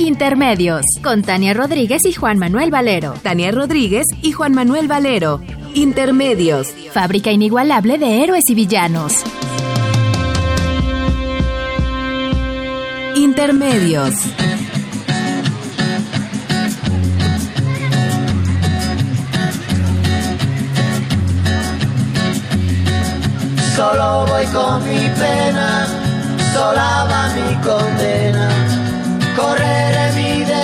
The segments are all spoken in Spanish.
Intermedios, con Tania Rodríguez y Juan Manuel Valero. Tania Rodríguez y Juan Manuel Valero. Intermedios. Fábrica inigualable de héroes y villanos. Intermedios. Solo voy con mi pena, sola va mi condena. Correré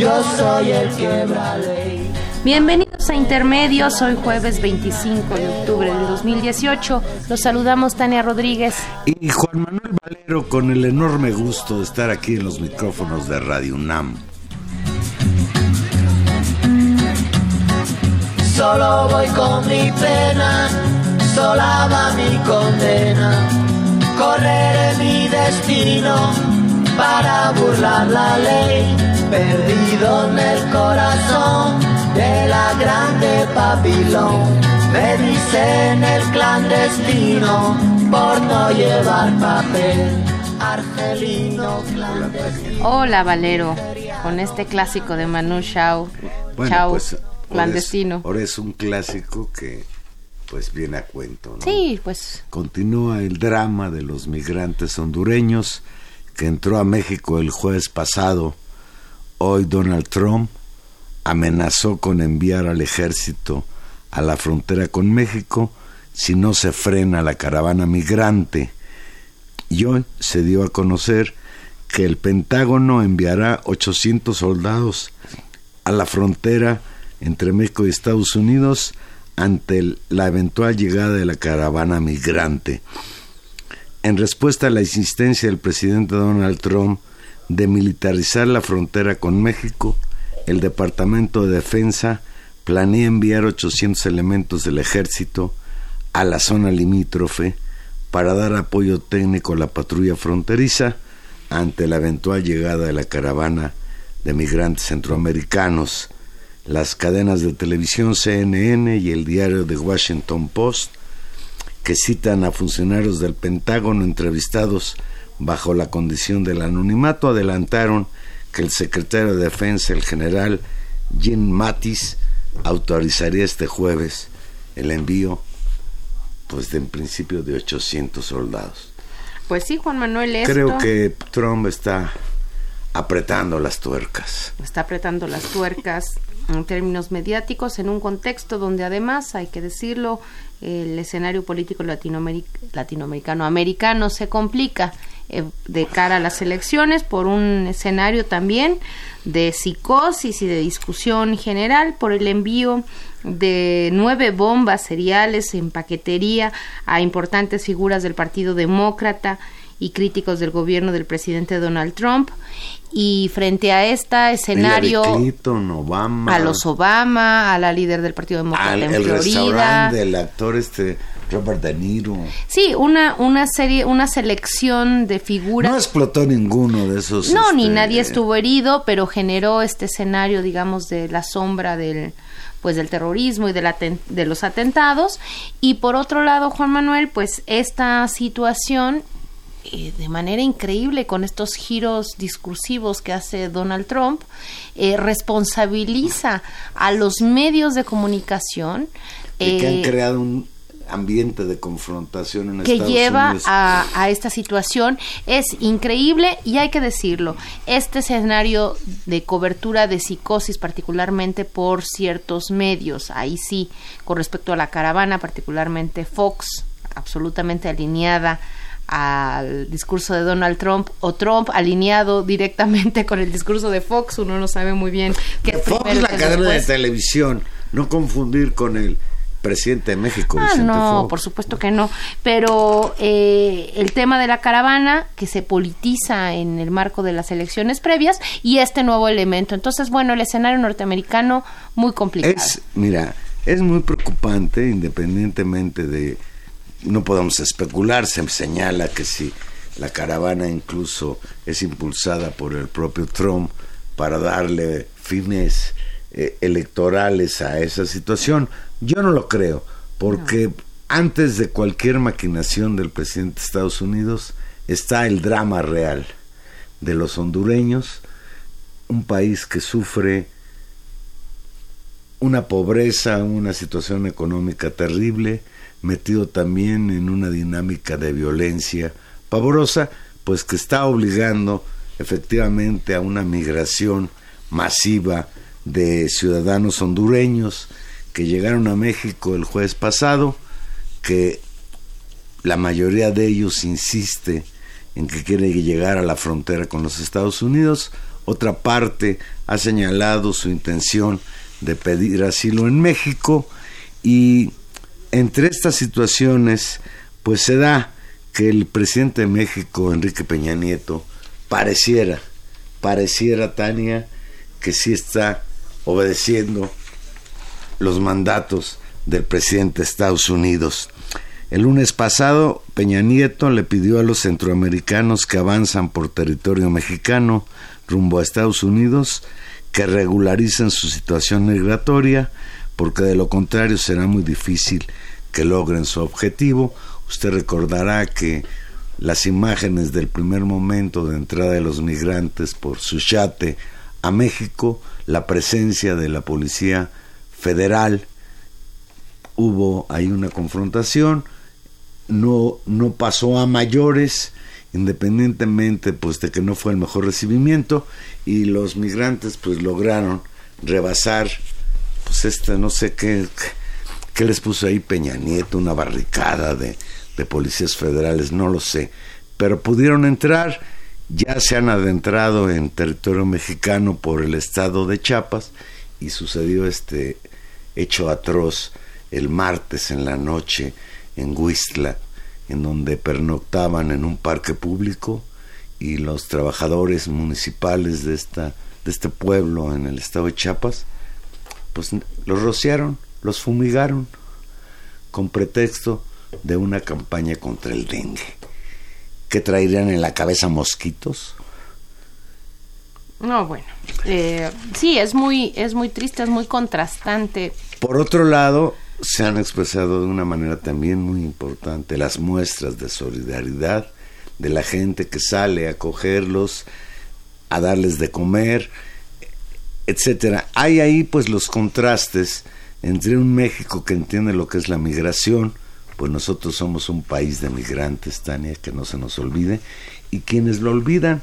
yo soy el quebra ley. Bienvenidos a Intermedios, hoy jueves 25 de octubre del 2018. Los saludamos Tania Rodríguez y Juan Manuel Valero con el enorme gusto de estar aquí en los micrófonos de Radio UNAM. Solo voy con mi pena, sola va mi condena. Correré mi destino para burlar la ley, perdido en el corazón de la grande Babilón. Me dicen el clandestino por no llevar papel. Argelino clandestino. Hola Valero, con este clásico de Manu Chao. Chao, pues, clandestino. Ahora es, un clásico que pues viene a cuento. ¿no? Sí, pues. Continúa el drama de los migrantes hondureños que entró a México el jueves pasado. Hoy Donald Trump amenazó con enviar al ejército a la frontera con México si no se frena la caravana migrante. Y hoy se dio a conocer que el Pentágono enviará 800 soldados a la frontera entre México y Estados Unidos ante la eventual llegada de la caravana migrante. En respuesta a la insistencia del presidente Donald Trump de militarizar la frontera con México, el Departamento de Defensa planea enviar 800 elementos del ejército a la zona limítrofe para dar apoyo técnico a la patrulla fronteriza ante la eventual llegada de la caravana de migrantes centroamericanos. Las cadenas de televisión CNN y el diario The Washington Post, que citan a funcionarios del Pentágono entrevistados bajo la condición del anonimato, adelantaron que el secretario de Defensa, el general Jim Mattis, autorizaría este jueves el envío, pues de en principio de 800 soldados. Pues sí, Juan Manuel. Creo que Trump está apretando las tuercas. Está apretando las tuercas en términos mediáticos, en un contexto donde además, hay que decirlo, el escenario político latinoamericano americano se complica eh, de cara a las elecciones por un escenario también de psicosis y de discusión general por el envío de nueve bombas seriales en paquetería a importantes figuras del Partido Demócrata y críticos del gobierno del presidente Donald Trump. Y frente a este escenario, Obama, a los Obama, a la líder del Partido Demócrata en el Florida, del actor este Robert De Niro. Sí, una una serie, una selección de figuras. No explotó ninguno de esos. No, ni este, nadie estuvo herido, pero generó este escenario, digamos, de la sombra del pues del terrorismo y de, de los atentados y por otro lado Juan Manuel pues esta situación eh, de manera increíble con estos giros discursivos que hace Donald Trump eh, responsabiliza a los medios de comunicación y que han eh, creado un ambiente de confrontación en que lleva A, a, esta situación es increíble y hay que decirlo este escenario de cobertura de psicosis particularmente por ciertos medios ahí sí con respecto a la caravana particularmente Fox absolutamente alineada al discurso de Donald Trump o Trump alineado directamente con el discurso de Fox uno no sabe muy bien qué Fox es la cadena de televisión no confundir con el presidente de México. Ah, no, por supuesto que no. Pero eh, el tema de la caravana que se politiza en el marco de las elecciones previas y este nuevo elemento. Entonces, bueno, el escenario norteamericano muy complicado. Es, mira, es muy preocupante, independientemente de, no podemos especular, se señala que si la caravana incluso es impulsada por el propio Trump para darle fines eh, electorales a esa situación. Yo no lo creo, porque antes de cualquier maquinación del presidente de Estados Unidos está el drama real de los hondureños, un país que sufre una pobreza, una situación económica terrible, metido también en una dinámica de violencia pavorosa, pues que está obligando efectivamente a una migración masiva de ciudadanos hondureños que llegaron a México el jueves pasado, que la mayoría de ellos insiste en que quiere llegar a la frontera con los Estados Unidos, otra parte ha señalado su intención de pedir asilo en México. Y entre estas situaciones pues se da que el presidente de México, Enrique Peña Nieto, pareciera, pareciera Tania, que sí está obedeciendo los mandatos del presidente de Estados Unidos. El lunes pasado, Peña Nieto le pidió a los centroamericanos que avanzan por territorio mexicano rumbo a Estados Unidos que regularicen su situación migratoria, porque de lo contrario será muy difícil que logren su objetivo. Usted recordará que las imágenes del primer momento de entrada de los migrantes por Suchate a México la presencia de la Policía Federal. Hubo ahí una confrontación, no, no pasó a mayores, independientemente pues de que no fue el mejor recibimiento, y los migrantes pues lograron rebasar pues este no sé qué, qué les puso ahí Peña Nieto, una barricada de, de policías federales, no lo sé, pero pudieron entrar ya se han adentrado en territorio mexicano por el estado de Chiapas y sucedió este hecho atroz el martes en la noche en Huistla, en donde pernoctaban en un parque público y los trabajadores municipales de esta de este pueblo en el estado de Chiapas pues los rociaron, los fumigaron con pretexto de una campaña contra el dengue que traerían en la cabeza mosquitos? No, bueno, eh, sí, es muy, es muy triste, es muy contrastante. Por otro lado, se han expresado de una manera también muy importante las muestras de solidaridad de la gente que sale a cogerlos, a darles de comer, etcétera. Hay ahí pues los contrastes entre un México que entiende lo que es la migración, pues nosotros somos un país de migrantes, Tania, que no se nos olvide, y quienes lo olvidan,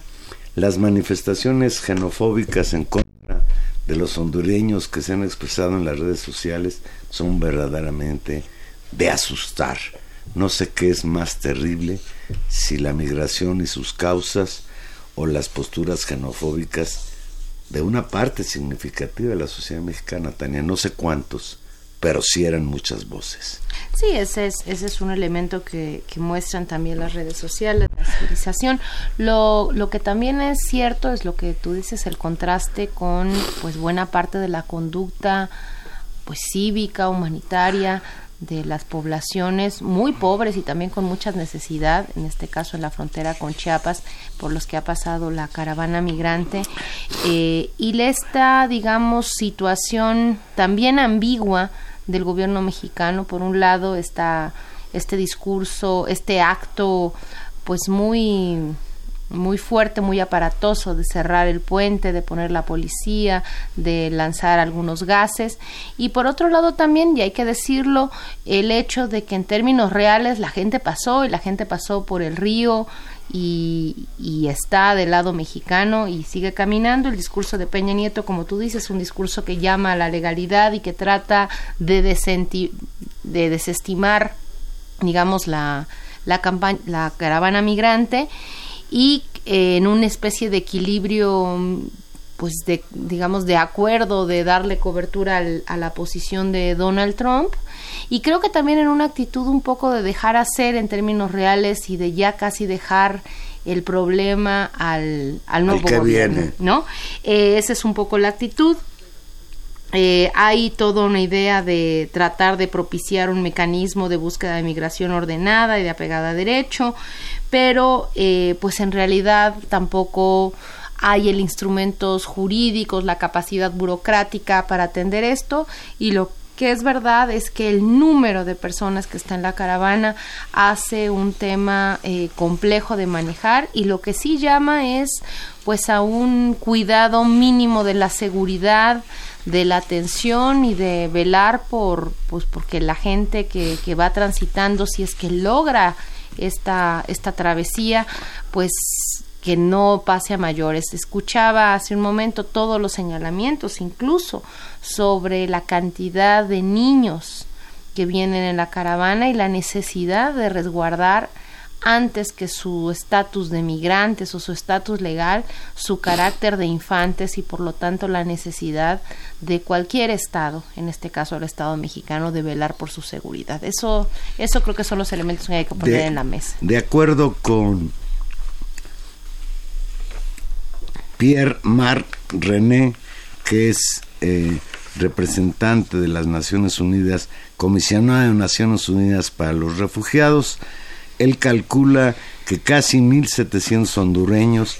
las manifestaciones xenofóbicas en contra de los hondureños que se han expresado en las redes sociales son verdaderamente de asustar. No sé qué es más terrible, si la migración y sus causas o las posturas xenofóbicas de una parte significativa de la sociedad mexicana, Tania, no sé cuántos, pero sí eran muchas voces. Sí, ese es, ese es un elemento que, que muestran también las redes sociales, la civilización. Lo, lo que también es cierto es lo que tú dices, el contraste con pues buena parte de la conducta pues cívica, humanitaria de las poblaciones muy pobres y también con mucha necesidad, en este caso en la frontera con Chiapas, por los que ha pasado la caravana migrante, eh, y esta, digamos, situación también ambigua del gobierno mexicano, por un lado está este discurso, este acto, pues muy muy fuerte, muy aparatoso de cerrar el puente, de poner la policía, de lanzar algunos gases. Y por otro lado también, y hay que decirlo, el hecho de que en términos reales la gente pasó y la gente pasó por el río y, y, está del lado mexicano y sigue caminando. El discurso de Peña Nieto, como tú dices, es un discurso que llama a la legalidad y que trata de, de desestimar, digamos, la, la, la caravana migrante y eh, en una especie de equilibrio pues de digamos de acuerdo de darle cobertura a la posición de Donald Trump y creo que también en una actitud un poco de dejar hacer en términos reales y de ya casi dejar el problema al, al nuevo gobierno, ¿no? Eh, esa es un poco la actitud. Eh, hay toda una idea de tratar de propiciar un mecanismo de búsqueda de migración ordenada y de apegada a derecho, pero eh, pues en realidad tampoco hay el instrumentos jurídicos, la capacidad burocrática para atender esto y lo que es verdad es que el número de personas que está en la caravana hace un tema eh, complejo de manejar y lo que sí llama es pues a un cuidado mínimo de la seguridad de la atención y de velar por pues porque la gente que, que va transitando si es que logra esta, esta travesía, pues que no pase a mayores. Escuchaba hace un momento todos los señalamientos, incluso sobre la cantidad de niños que vienen en la caravana y la necesidad de resguardar antes que su estatus de migrantes o su estatus legal, su carácter de infantes y por lo tanto la necesidad de cualquier estado, en este caso el estado mexicano, de velar por su seguridad. Eso, eso creo que son los elementos que hay que poner en la mesa. De acuerdo con Pierre Marc René, que es eh, representante de las Naciones Unidas, comisionado de Naciones Unidas para los Refugiados, él calcula que casi 1.700 hondureños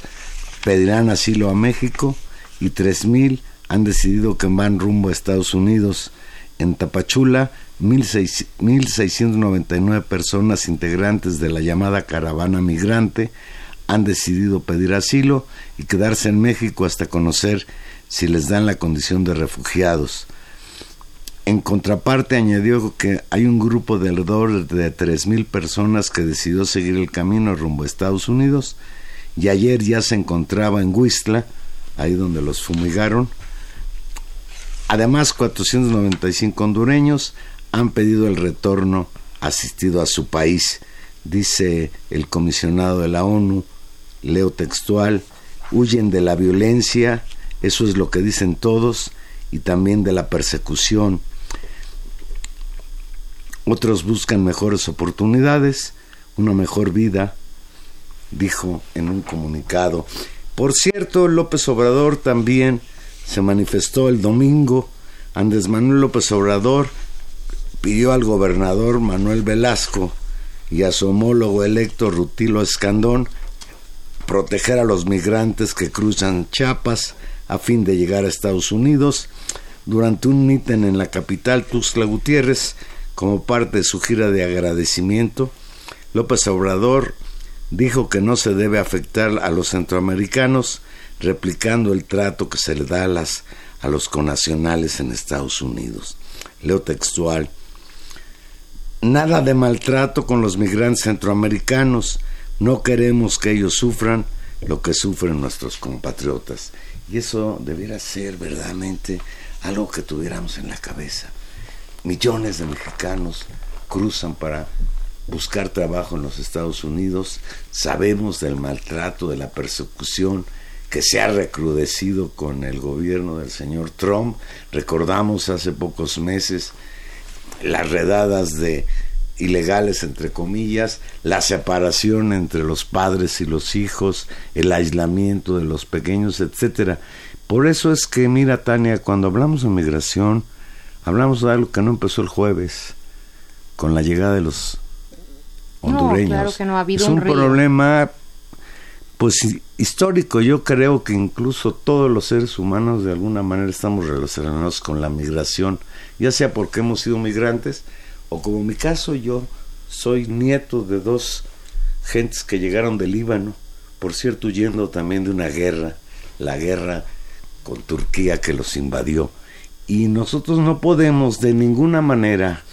pedirán asilo a México y 3.000 han decidido que van rumbo a Estados Unidos. En Tapachula, 1.699 personas integrantes de la llamada caravana migrante han decidido pedir asilo y quedarse en México hasta conocer si les dan la condición de refugiados. En contraparte añadió que hay un grupo de alrededor de 3.000 personas que decidió seguir el camino rumbo a Estados Unidos y ayer ya se encontraba en Huistla, ahí donde los fumigaron. Además, 495 hondureños han pedido el retorno asistido a su país, dice el comisionado de la ONU, leo textual, huyen de la violencia, eso es lo que dicen todos, y también de la persecución otros buscan mejores oportunidades, una mejor vida, dijo en un comunicado. Por cierto, López Obrador también se manifestó el domingo. Andrés Manuel López Obrador pidió al gobernador Manuel Velasco y a su homólogo electo Rutilo Escandón proteger a los migrantes que cruzan Chiapas a fin de llegar a Estados Unidos. Durante un mitin en la capital Tuxtla Gutiérrez, como parte de su gira de agradecimiento, López Obrador dijo que no se debe afectar a los centroamericanos replicando el trato que se le da a, las, a los conacionales en Estados Unidos. Leo textual. Nada de maltrato con los migrantes centroamericanos. No queremos que ellos sufran lo que sufren nuestros compatriotas. Y eso debiera ser verdaderamente algo que tuviéramos en la cabeza millones de mexicanos cruzan para buscar trabajo en los Estados Unidos. Sabemos del maltrato, de la persecución que se ha recrudecido con el gobierno del señor Trump. Recordamos hace pocos meses las redadas de ilegales entre comillas, la separación entre los padres y los hijos, el aislamiento de los pequeños, etcétera. Por eso es que mira Tania, cuando hablamos de migración, hablamos de algo que no empezó el jueves con la llegada de los hondureños. No, claro que no ha habido es un, problema pues histórico. Yo creo que incluso todos los seres humanos de alguna manera estamos relacionados con la migración, ya sea porque hemos sido migrantes o como en mi caso yo soy nieto de dos gentes que llegaron del Líbano, por cierto huyendo también de una guerra, la guerra con Turquía que los invadió. Y nosotros no podemos de ninguna manera,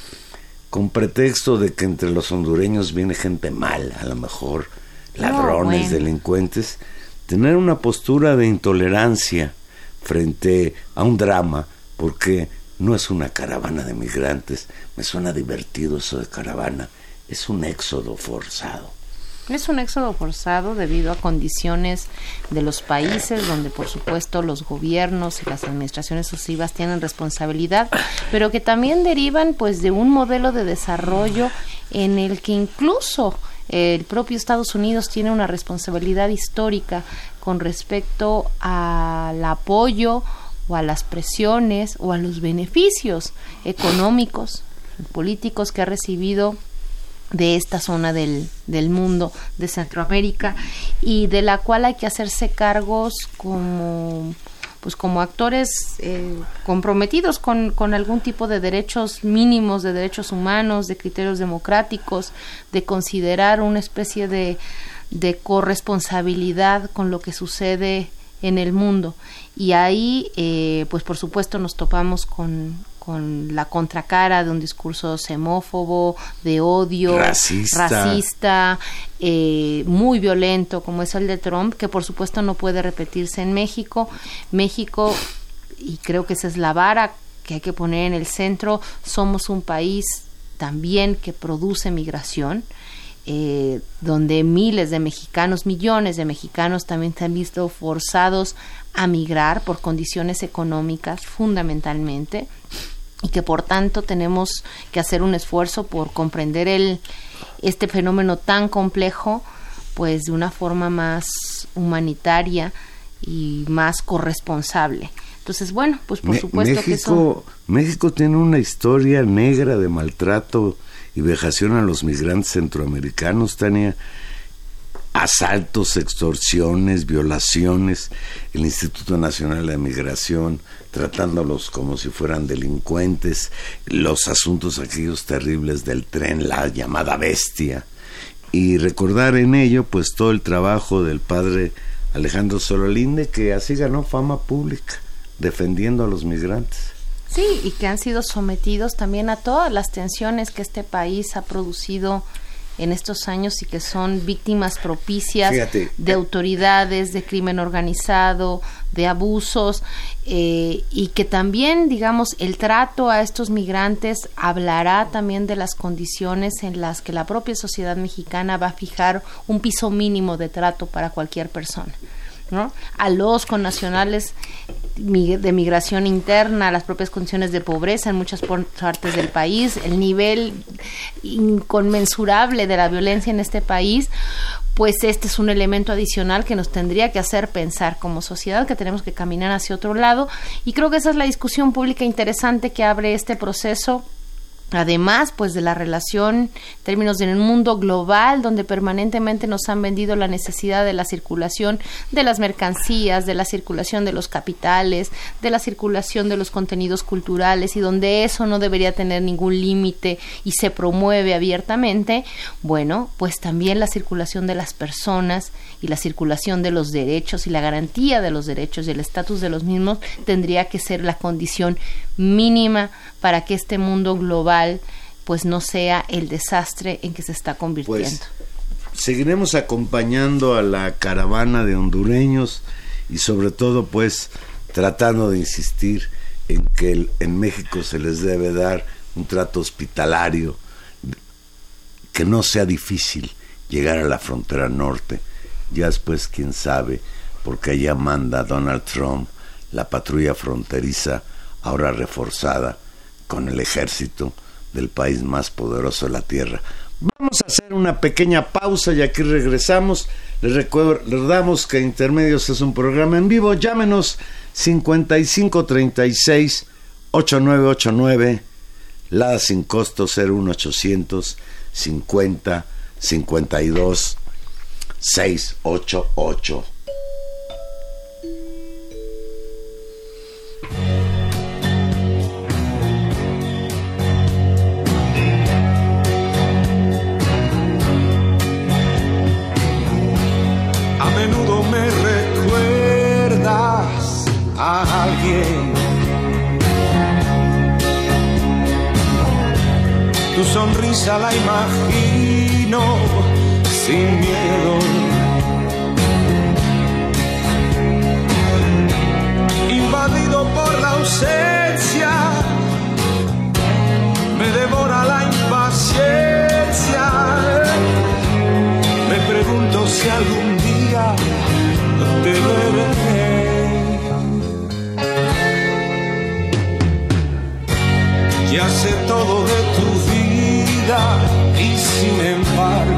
con pretexto de que entre los hondureños viene gente mala, a lo mejor ladrones, delincuentes, tener una postura de intolerancia frente a un drama, porque no es una caravana de migrantes, me suena divertido eso de caravana, es un éxodo forzado. Es un éxodo forzado debido a condiciones de los países donde por supuesto los gobiernos y las administraciones sucesivas tienen responsabilidad, pero que también derivan pues de un modelo de desarrollo en el que incluso el propio Estados Unidos tiene una responsabilidad histórica con respecto al apoyo o a las presiones o a los beneficios económicos, políticos que ha recibido de esta zona del, del, mundo, de Centroamérica, y de la cual hay que hacerse cargos como pues como actores eh, comprometidos con, con, algún tipo de derechos mínimos, de derechos humanos, de criterios democráticos, de considerar una especie de, de corresponsabilidad con lo que sucede en el mundo. Y ahí, eh, pues por supuesto, nos topamos con, con la contracara de un discurso xenófobo, de odio, racista, eh, muy violento como es el de Trump, que por supuesto no puede repetirse en México. México, y creo que esa es la vara que hay que poner en el centro, somos un país también que produce migración. Eh, donde miles de mexicanos, millones de mexicanos también se han visto forzados a migrar por condiciones económicas fundamentalmente y que por tanto tenemos que hacer un esfuerzo por comprender el, este fenómeno tan complejo pues de una forma más humanitaria y más corresponsable. Entonces, bueno, pues por supuesto México, que eso... México tiene una historia negra de maltrato y vejación a los migrantes centroamericanos, Tania. Asaltos, extorsiones, violaciones, el Instituto Nacional de Migración tratándolos como si fueran delincuentes, los asuntos aquellos terribles del tren, la llamada bestia, y recordar en ello pues todo el trabajo del padre Alejandro Sololinde que así ganó fama pública defendiendo a los migrantes. Sí, y que han sido sometidos también a todas las tensiones que este país ha producido en estos años y que son víctimas propicias de autoridades, de crimen organizado, de abusos eh, y que también, digamos, el trato a estos migrantes hablará también de las condiciones en las que la propia sociedad mexicana va a fijar un piso mínimo de trato para cualquier persona. ¿no? a los connacionales de migración interna, las propias condiciones de pobreza en muchas partes del país, el nivel inconmensurable de la violencia en este país, pues este es un elemento adicional que nos tendría que hacer pensar como sociedad que tenemos que caminar hacia otro lado. Y creo que esa es la discusión pública interesante que abre este proceso Además, pues de la relación términos de un mundo global donde permanentemente nos han vendido la necesidad de la circulación de las mercancías, de la circulación de los capitales, de la circulación de los contenidos culturales y donde eso no debería tener ningún límite y se promueve abiertamente, bueno, pues también la circulación de las personas y la circulación de los derechos y la garantía de los derechos y el estatus de los mismos tendría que ser la condición mínima para que este mundo global pues no sea el desastre en que se está convirtiendo. Pues, seguiremos acompañando a la caravana de hondureños y sobre todo pues tratando de insistir en que en México se les debe dar un trato hospitalario, que no sea difícil llegar a la frontera norte. Ya después, quién sabe, porque allá manda Donald Trump la patrulla fronteriza ahora reforzada con el ejército del país más poderoso de la tierra. Vamos a hacer una pequeña pausa y aquí regresamos. Les recordamos que Intermedios es un programa en vivo. Llámenos 5536 8989, la sin costo 01800 50 52 688. La imagino sin miedo. Invadido por la ausencia,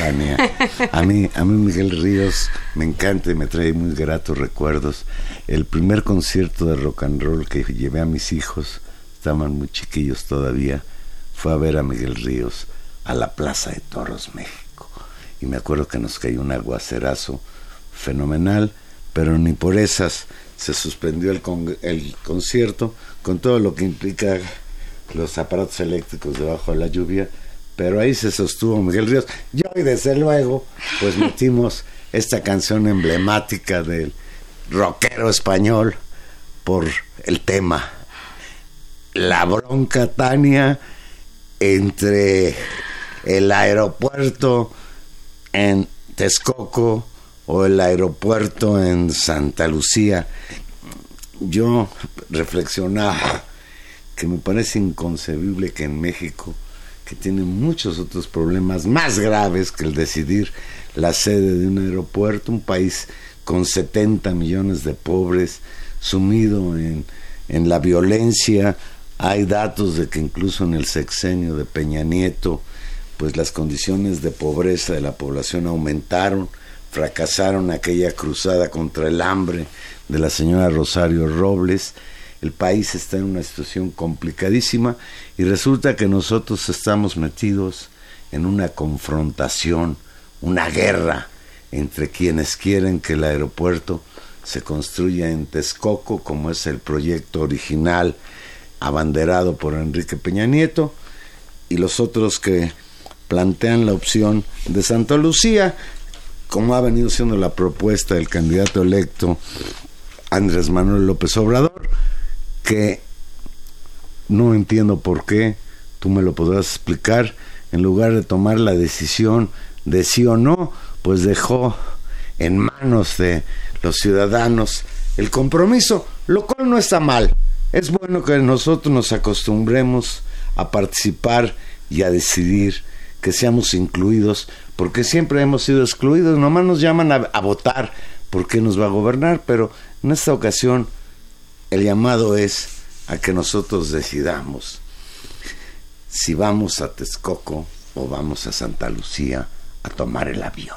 A mí, a mí Miguel Ríos me encanta y me trae muy gratos recuerdos. El primer concierto de rock and roll que llevé a mis hijos, estaban muy chiquillos todavía, fue a ver a Miguel Ríos a la Plaza de Toros, México. Y me acuerdo que nos cayó un aguacerazo fenomenal, pero ni por esas se suspendió el, el concierto, con todo lo que implica los aparatos eléctricos debajo de la lluvia, pero ahí se sostuvo Miguel Ríos. Y hoy, desde luego, pues metimos esta canción emblemática del rockero español por el tema. La bronca Tania entre el aeropuerto en Texcoco o el aeropuerto en Santa Lucía. Yo reflexionaba que me parece inconcebible que en México, que tiene muchos otros problemas más graves que el decidir la sede de un aeropuerto, un país con 70 millones de pobres, sumido en, en la violencia, hay datos de que incluso en el sexenio de Peña Nieto, pues las condiciones de pobreza de la población aumentaron, fracasaron aquella cruzada contra el hambre de la señora Rosario Robles, el país está en una situación complicadísima y resulta que nosotros estamos metidos en una confrontación, una guerra entre quienes quieren que el aeropuerto se construya en Texcoco, como es el proyecto original abanderado por Enrique Peña Nieto, y los otros que plantean la opción de Santa Lucía, como ha venido siendo la propuesta del candidato electo Andrés Manuel López Obrador, que no entiendo por qué, tú me lo podrás explicar, en lugar de tomar la decisión de sí o no, pues dejó en manos de los ciudadanos el compromiso, lo cual no está mal. Es bueno que nosotros nos acostumbremos a participar y a decidir que seamos incluidos, porque siempre hemos sido excluidos, nomás nos llaman a, votar por qué nos va a gobernar, pero en esta ocasión el llamado es a que nosotros decidamos si vamos a Texcoco o vamos a Santa Lucía a tomar el avión.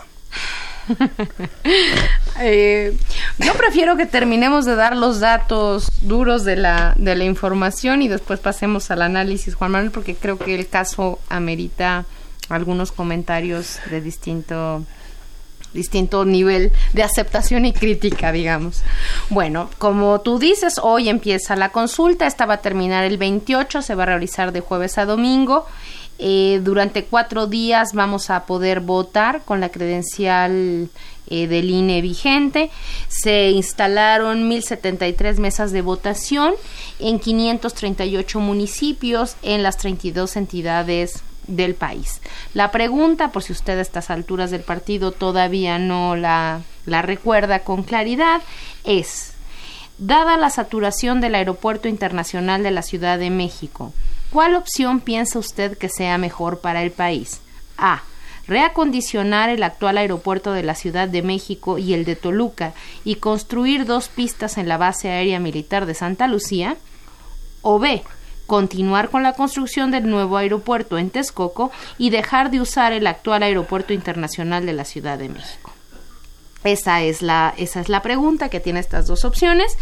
Eh, yo prefiero que terminemos de dar los datos duros de la, de la información y después pasemos al análisis, Juan Manuel, porque creo que el caso amerita algunos comentarios de distinto distinto nivel de aceptación y crítica, digamos. Bueno, como tú dices, hoy empieza la consulta, esta va a terminar el 28, se va a realizar de jueves a domingo Eh, durante cuatro días vamos a poder votar con la credencial eh, del INE vigente. Se instalaron 1.073 mesas de votación en 538 municipios en las 32 entidades del país. La pregunta, por si usted a estas alturas del partido todavía no la, la recuerda con claridad, es, dada la saturación del Aeropuerto Internacional de la Ciudad de México, ¿cuál opción piensa usted que sea mejor para el país? A reacondicionar el actual aeropuerto de la Ciudad de México y el de Toluca y construir dos pistas en la base aérea militar de Santa Lucía, o B, continuar con la construcción del nuevo aeropuerto en Texcoco y dejar de usar el actual aeropuerto internacional de la Ciudad de México. Esa es la, esa es la pregunta que tiene estas dos opciones.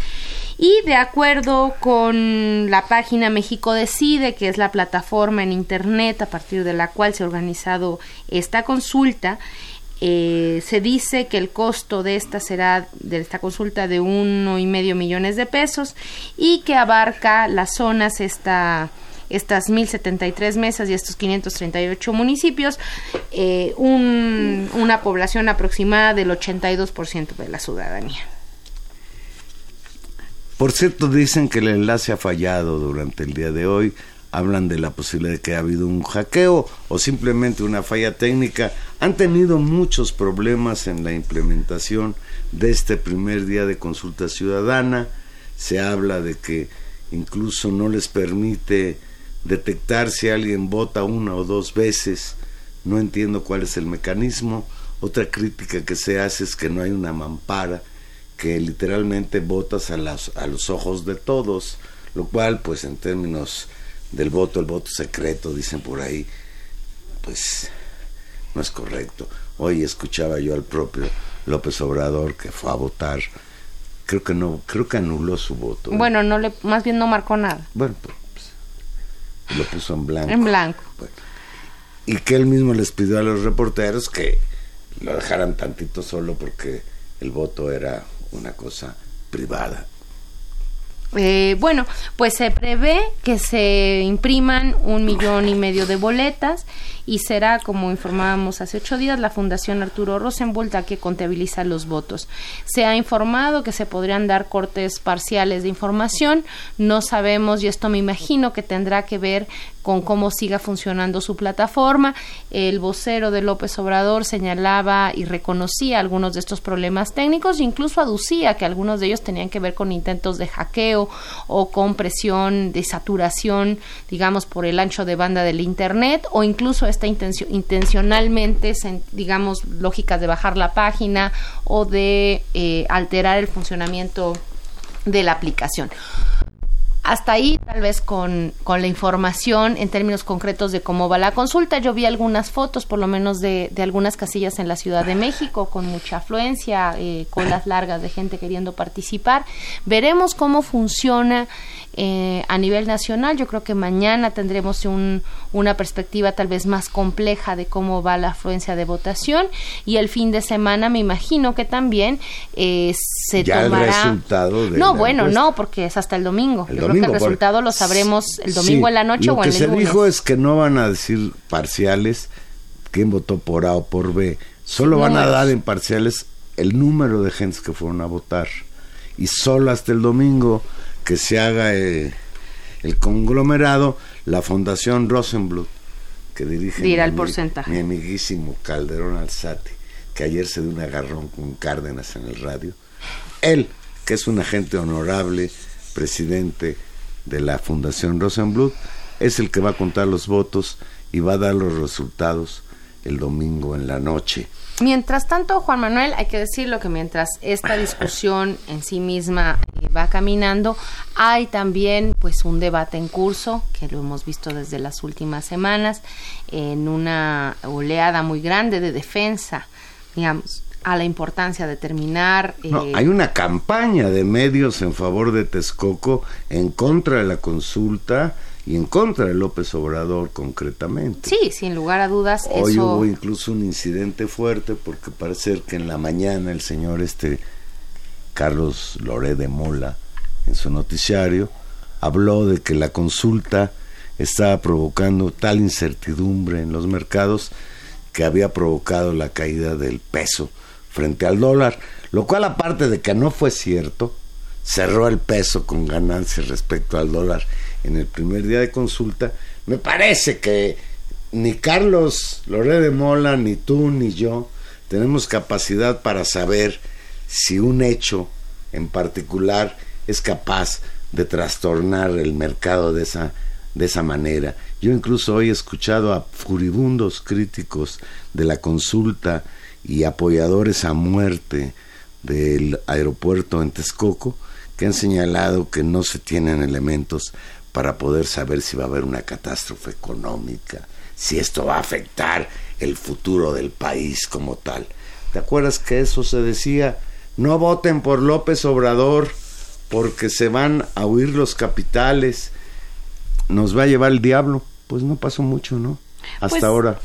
Y de acuerdo con la página México Decide, que es la plataforma en Internet a partir de la cual se ha organizado esta consulta, eh, se dice que el costo de esta será de esta consulta de uno y medio millones de pesos y que abarca las zonas esta estas 1073 mesas y estos 538 municipios, eh, una población aproximada del 82% de la ciudadanía. Por cierto, dicen que el enlace ha fallado durante el día de hoy. Hablan de la posibilidad de que ha habido un hackeo o simplemente una falla técnica. Han tenido muchos problemas en la implementación de este primer día de consulta ciudadana. Se habla de que incluso no les permite detectar si alguien vota una o dos veces. No entiendo cuál es el mecanismo. Otra crítica que se hace es que no hay una mampara, que literalmente votas a, las, a los ojos de todos, lo cual pues en términos del voto, el voto secreto, dicen por ahí, pues no es correcto. Hoy escuchaba yo al propio López Obrador que fue a votar creo que no creo que anuló su voto ¿eh? bueno no le más bien no marcó nada bueno pues, lo puso en blanco. En blanco. y que él mismo les pidió a los reporteros que lo dejaran tantito solo porque el voto era una cosa privada. Eh, bueno, pues se prevé que se impriman un millón y medio de boletas y será, como informábamos hace ocho días, la Fundación Arturo Rosenbolt que contabiliza los votos. Se ha informado que se podrían dar cortes parciales de información, no sabemos y esto me imagino que tendrá que ver con cómo siga funcionando su plataforma. El vocero de López Obrador señalaba y reconocía algunos de estos problemas técnicos e incluso aducía que algunos de ellos tenían que ver con intentos de hackeo o con presión de saturación, digamos, por el ancho de banda del Internet o incluso esta intencionalmente, digamos, lógica de bajar la página o de eh, alterar el funcionamiento de la aplicación. Hasta ahí, tal vez con, con, la información en términos concretos de cómo va la consulta. Yo vi algunas fotos, por lo menos de, de algunas casillas en la Ciudad de México, con mucha afluencia, eh, con las largas de gente queriendo participar. Veremos cómo funciona eh, a nivel nacional. Yo creo que mañana tendremos un, una perspectiva tal vez más compleja de cómo va la afluencia de votación y el fin de semana me imagino que también eh, se tomará. El resultado no, bueno, no, porque es hasta el domingo. Yo creo que el resultado lo sabremos el domingo en la noche o en el lunes. Lo que se dijo es que no van a decir parciales quién votó por A o por B. Solo van a dar en parciales el número de gentes que fueron a votar. Y solo hasta el domingo que se haga eh, el conglomerado, la Fundación Rosenblut, que dirige mi, el porcentaje. mi amiguísimo Calderón Alzate, que ayer se dio un agarrón con Cárdenas en el radio. Él, que es un agente honorable, presidente de la Fundación Rosenblut, es el que va a contar los votos y va a dar los resultados el domingo en la noche. Mientras tanto, Juan Manuel, hay que decirlo que mientras esta discusión en sí misma eh, va caminando, hay también pues un debate en curso que lo hemos visto desde las últimas semanas en una oleada muy grande de defensa, digamos, a la importancia de terminar. No, eh, hay una campaña de medios en favor de Texcoco en contra de la consulta y en contra de López Obrador concretamente. Sí, sin lugar a dudas. Hoy hubo incluso un incidente fuerte porque parece que en la mañana el señor este Carlos Loré de Mola en su noticiario habló de que la consulta estaba provocando tal incertidumbre en los mercados que había provocado la caída del peso frente al dólar, lo cual aparte de que no fue cierto, cerró el peso con ganancias respecto al dólar en el primer día de consulta, me parece que ni Carlos Loré de Mola, ni tú, ni yo tenemos capacidad para saber si un hecho en particular es capaz de trastornar el mercado de esa, de esa manera. Yo incluso hoy he escuchado a furibundos críticos de la consulta y apoyadores a muerte del aeropuerto en Texcoco que han señalado que no se tienen elementos para poder saber si va a haber una catástrofe económica, si esto va a afectar el futuro del país como tal. ¿Te acuerdas que eso se decía? No voten por López Obrador porque se van a huir los capitales, nos va a llevar el diablo. Pues no pasó mucho, ¿no? Hasta Pues, ahora.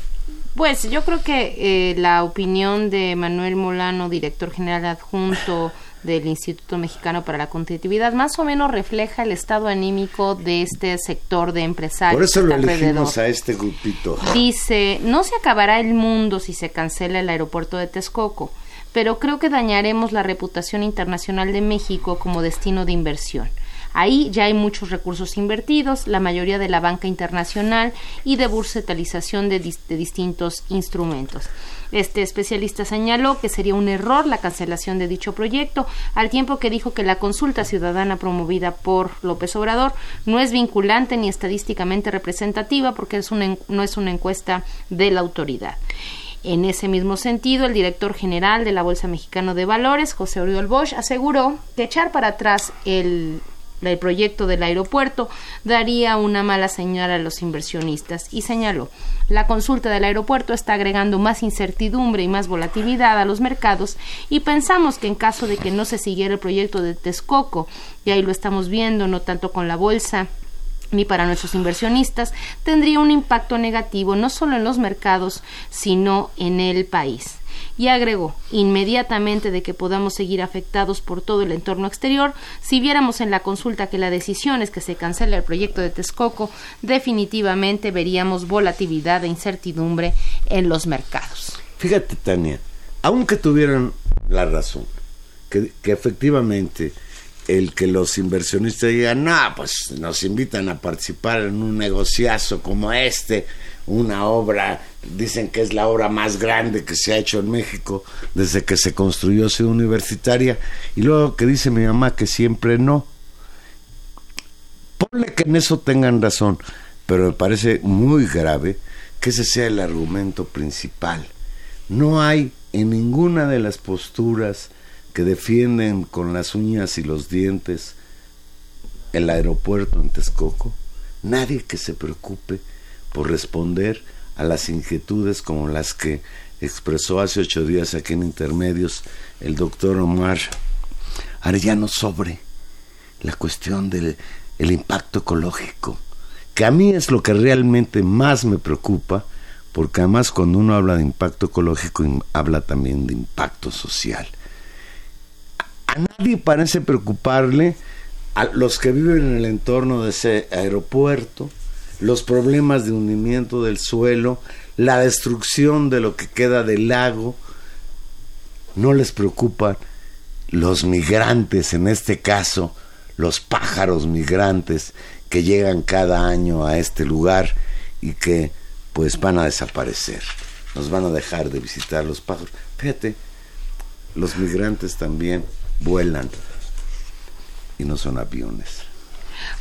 Pues yo creo que eh, la opinión de Manuel Molano, director general adjunto del Instituto Mexicano para la Competitividad, más o menos refleja el estado anímico de este sector de empresarios. Por eso lo elegimos a este grupito. Dice, no se acabará el mundo si se cancela el aeropuerto de Texcoco, pero creo que dañaremos la reputación internacional de México como destino de inversión. Ahí ya hay muchos recursos invertidos, la mayoría de la banca internacional y de bursatilización de, de distintos instrumentos. Este especialista señaló que sería un error la cancelación de dicho proyecto, al tiempo que dijo que la consulta ciudadana promovida por López Obrador no es vinculante ni estadísticamente representativa porque es una no es una encuesta de la autoridad. En ese mismo sentido, el director general de la Bolsa Mexicana de Valores, José Oriol Bosch, aseguró que echar para atrás el, el proyecto del aeropuerto daría una mala señal a los inversionistas y señaló la consulta del aeropuerto está agregando más incertidumbre y más volatilidad a los mercados y pensamos que en caso de que no se siguiera el proyecto de Texcoco, y ahí lo estamos viendo no tanto con la bolsa ni para nuestros inversionistas, tendría un impacto negativo no solo en los mercados, sino en el país. Y agregó, inmediatamente de que podamos seguir afectados por todo el entorno exterior, si viéramos en la consulta que la decisión es que se cancela el proyecto de Texcoco, definitivamente veríamos volatilidad e incertidumbre en los mercados. Fíjate, Tania, aunque tuvieran la razón, que, efectivamente el que los inversionistas digan, no, pues nos invitan a participar en un negociazo como este, una obra, dicen que es la obra más grande que se ha hecho en México desde que se construyó Ciudad Universitaria, y luego que dice mi mamá que siempre no. Ponle que en eso tengan razón, pero me parece muy grave que ese sea el argumento principal. No hay en ninguna de las posturas que defienden con las uñas y los dientes el aeropuerto en Texcoco, nadie que se preocupe por responder a las inquietudes como las que expresó hace ocho días aquí en Intermedios el doctor Omar Arellano sobre la cuestión del el impacto ecológico, que a mí es lo que realmente más me preocupa, porque además cuando uno habla de impacto ecológico habla también de impacto social. A nadie parece preocuparle a los que viven en el entorno de ese aeropuerto, los problemas de hundimiento del suelo, la destrucción de lo que queda del lago, no les preocupan los migrantes, en este caso, los pájaros migrantes que llegan cada año a este lugar y que pues van a desaparecer. Nos van a dejar de visitar los pájaros. Fíjate, los migrantes también vuelan y no son aviones.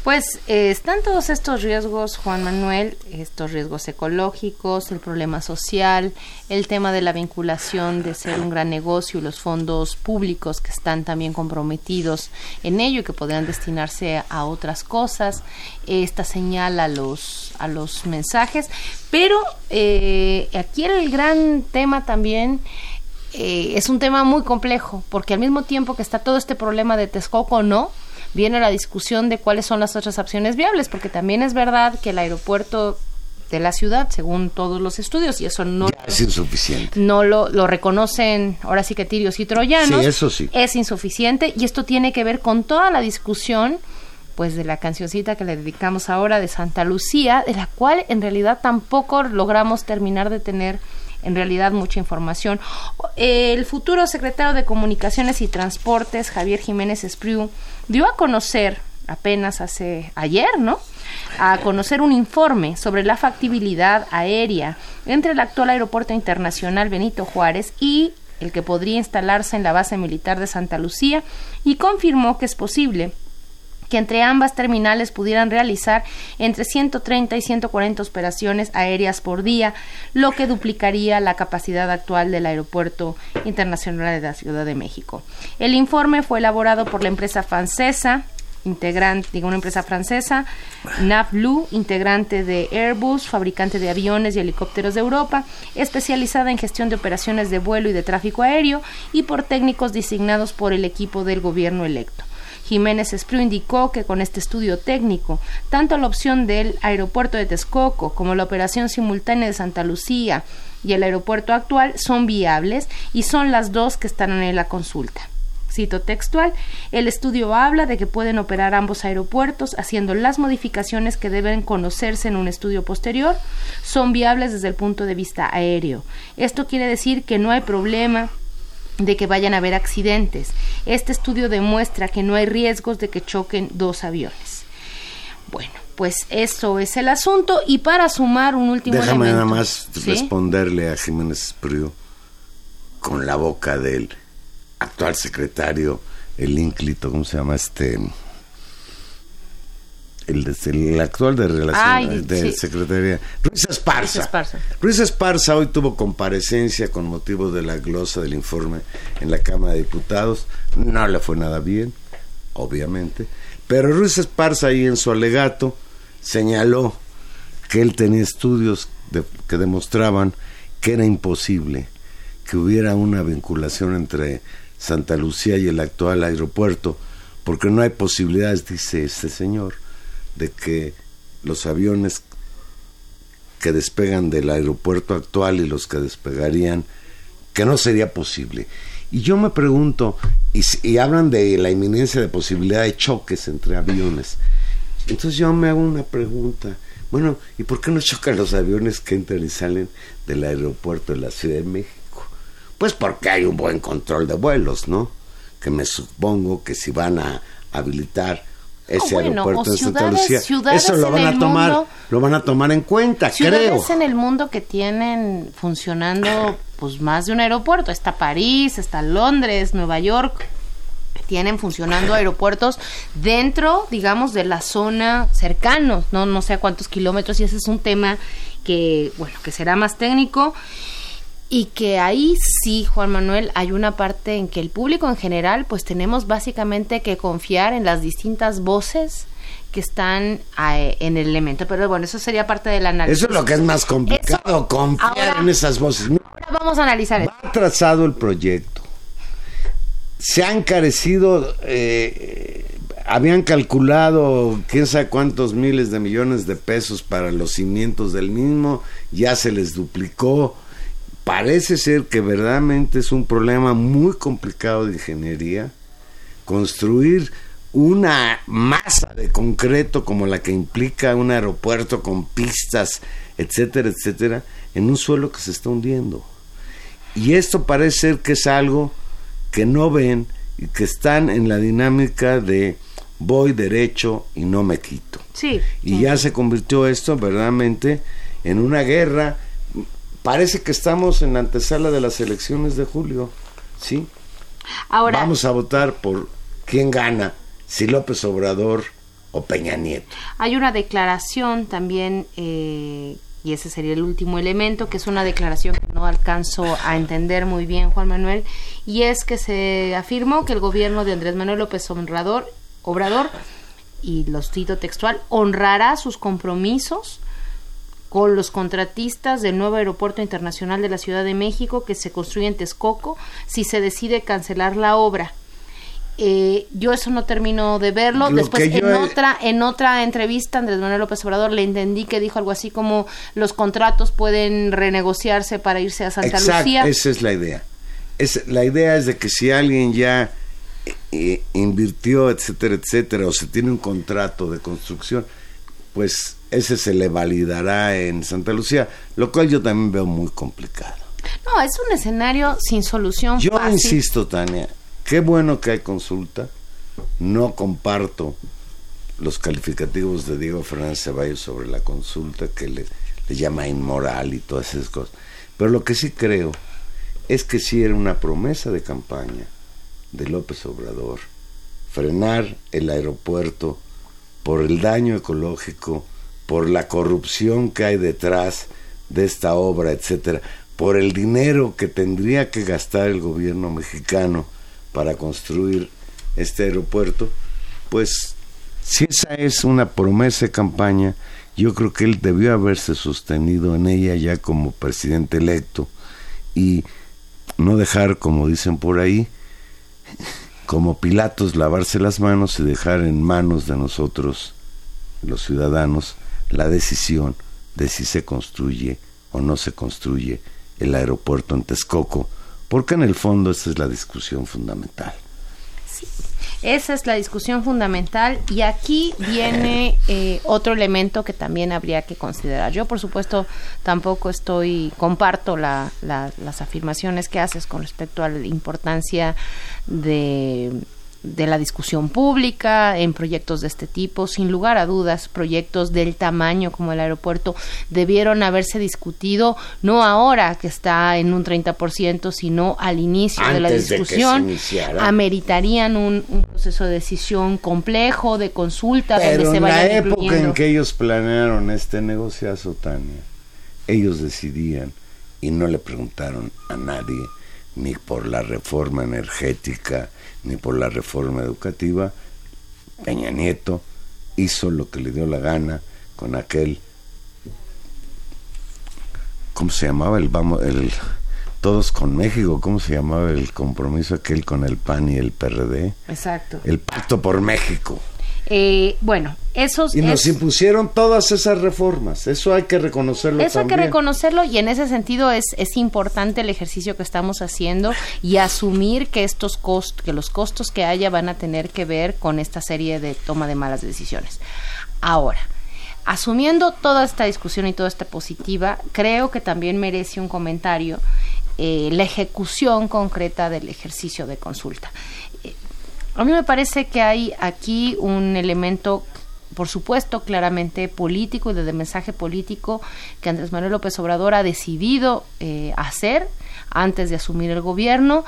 Pues eh, están todos estos riesgos, Juan Manuel, estos riesgos ecológicos, el problema social, el tema de la vinculación de ser un gran negocio y los fondos públicos que están también comprometidos en ello y que podrían destinarse a otras cosas, esta señal a los, a los mensajes. Pero eh, aquí el gran tema también eh, es un tema muy complejo, porque al mismo tiempo que está todo este problema de Texcoco no, viene la discusión de cuáles son las otras opciones viables, porque también es verdad que el aeropuerto de la ciudad, según todos los estudios, y eso no, Ya es insuficiente. no lo, lo reconocen ahora sí que tirios y troyanos, Sí, eso sí. es insuficiente y esto tiene que ver con toda la discusión pues de la cancioncita que le dedicamos ahora de Santa Lucía, de la cual en realidad tampoco logramos terminar de tener en realidad mucha información. El futuro secretario de Comunicaciones y Transportes, Javier Jiménez Espriu, dio a conocer apenas hace ayer, ¿no? A conocer un informe sobre la factibilidad aérea entre el actual Aeropuerto Internacional Benito Juárez y el que podría instalarse en la base militar de Santa Lucía y confirmó que es posible que entre ambas terminales pudieran realizar entre 130 y 140 operaciones aéreas por día, lo que duplicaría la capacidad actual del Aeropuerto Internacional de la Ciudad de México. El informe fue elaborado por la empresa francesa integrante, una empresa francesa, integrante de Airbus, fabricante de aviones y helicópteros de Europa, especializada en gestión de operaciones de vuelo y de tráfico aéreo, y por técnicos designados por el equipo del gobierno electo. Jiménez Espriu indicó que con este estudio técnico, tanto la opción del aeropuerto de Texcoco como la operación simultánea de Santa Lucía y el aeropuerto actual son viables y son las dos que están en la consulta. Cito textual, el estudio habla de que pueden operar ambos aeropuertos haciendo las modificaciones que deben conocerse en un estudio posterior, son viables desde el punto de vista aéreo. Esto quiere decir que no hay problema de que vayan a haber accidentes. Este estudio demuestra que no hay riesgos de que choquen dos aviones. Bueno, pues eso es el asunto y para sumar un último Déjame elemento, nada más ¿sí? responderle a Jiménez Priu con la boca del actual secretario, el ínclito, ¿cómo se llama este? El, el actual de relaciones Ay, de sí. Secretaría, Ruiz Esparza. Ruiz Esparza. Ruiz Esparza hoy tuvo comparecencia con motivo de la glosa del informe en la Cámara de Diputados. No le fue nada bien, obviamente. Pero Ruiz Esparza ahí en su alegato señaló que él tenía estudios de- que demostraban que era imposible que hubiera una vinculación entre Santa Lucía y el actual aeropuerto, porque no hay posibilidades, dice este señor, de que los aviones que despegan del aeropuerto actual y los que despegarían, que no sería posible. Y yo me pregunto, y, hablan de la inminencia de posibilidad de choques entre aviones. Entonces yo me hago una pregunta. Bueno, ¿y por qué no chocan los aviones que entran y salen del aeropuerto de la Ciudad de México? Pues porque hay un buen control de vuelos, ¿no? Que me supongo que si van a habilitar ese Oh, bueno, aeropuerto o de Santa ciudades- Lucía, ciudades eso lo van a tomar, mundo- lo van a tomar en cuenta, ciudades creo. en el mundo que tienen funcionando pues más de un aeropuerto. Está París, está Londres, Nueva York. Tienen funcionando aeropuertos dentro, digamos, de la zona cercanos, no, no sé a cuántos kilómetros, y ese es un tema que, bueno, que será más técnico. Y que ahí sí, Juan Manuel, hay una parte en que el público en general, pues tenemos básicamente que confiar en las distintas voces que están eh, en el elemento. Pero bueno, eso sería parte del análisis. Eso es lo que es más complicado, Eso, confiar ahora- en esas voces. Ahora vamos a analizar esto. Va trazado el proyecto. Se ha encarecido, eh, habían calculado quién sabe cuántos miles de millones de pesos para los cimientos del mismo, ya se les duplicó. Parece ser que verdaderamente es un problema muy complicado de ingeniería. Construir una masa de concreto como la que implica un aeropuerto con pistas, etcétera, etcétera, en un suelo que se está hundiendo. Y esto parece ser que es algo que no ven y que están en la dinámica de voy derecho y no me quito. Sí. Y ya se convirtió esto verdaderamente en una guerra. Parece que estamos en la antesala de las elecciones de julio. ¿Sí? Ahora, Vamos a votar por quién gana, si López Obrador o Peña Nieto. hay una declaración también, eh, y ese sería el último elemento, que es una declaración que no alcanzo a entender muy bien, Juan Manuel, y es que se afirmó que el gobierno de Andrés Manuel López Obrador, Obrador y los cito textual, honrará sus compromisos con los contratistas del nuevo aeropuerto internacional de la Ciudad de México que se construye en Texcoco si se decide cancelar la obra. Eh, yo eso no termino de verlo. Lo Después, en he- otra, en otra entrevista, Andrés Manuel López Obrador le entendí que dijo algo así como los contratos pueden renegociarse para irse a Santa Exacto, Lucía. esa es la idea. Es, la idea es de que si alguien ya eh, invirtió, etcétera, etcétera, o se tiene un contrato de construcción, pues ese se le validará en Santa Lucía, lo cual yo también veo muy complicado. No, es un escenario sin solución. Yo fácil. insisto, Tania, qué bueno que hay consulta, no comparto los calificativos de Diego Fernández Ceballos sobre la consulta que le, le llama inmoral y todas esas cosas. Pero lo que sí creo es que sí era una promesa de campaña de López Obrador frenar el aeropuerto por el daño ecológico, por la corrupción que hay detrás de esta obra, etcétera, por el dinero que tendría que gastar el gobierno mexicano para construir este aeropuerto, pues si esa es una promesa de campaña, yo creo que él debió haberse sostenido en ella ya como presidente electo y no dejar, como dicen por ahí, como Pilatos lavarse las manos y dejar en manos de nosotros, los ciudadanos, la decisión de si se construye o no se construye el aeropuerto en Texcoco, porque en el fondo esa es la discusión fundamental. Esa es la discusión fundamental y aquí viene eh, otro elemento que también habría que considerar. Yo, por supuesto, tampoco estoy, comparto la, la, las afirmaciones que haces con respecto a la importancia de de la discusión pública en proyectos de este tipo. Sin lugar a dudas, proyectos del tamaño como el aeropuerto debieron haberse discutido no ahora que está en un 30%, sino al inicio de la discusión. ameritarían un, un, proceso de decisión complejo, de consulta, Pero donde se en vayan la época en que ellos planearon este negociazo, Tania, ellos decidían y no le preguntaron a nadie ni por la reforma energética, ni por la reforma educativa, Peña Nieto hizo lo que le dio la gana con aquel ¿cómo se llamaba el vamos el todos con México, ¿cómo se llamaba el compromiso aquel con el PAN y el PRD? Exacto. El pacto por México. Eh, bueno, esos Y nos es- impusieron todas esas reformas. Eso hay que reconocerlo Eso hay que reconocerlo y en ese sentido es, es importante el ejercicio que estamos haciendo y asumir que estos cost que los costos que haya van a tener que ver con esta serie de toma de malas decisiones. Ahora, asumiendo toda esta discusión y toda esta positiva, creo que también merece un comentario eh, la ejecución concreta del ejercicio de consulta. A mí me parece que hay aquí un elemento por supuesto, claramente político y de mensaje político que Andrés Manuel López Obrador ha decidido eh, hacer antes de asumir el gobierno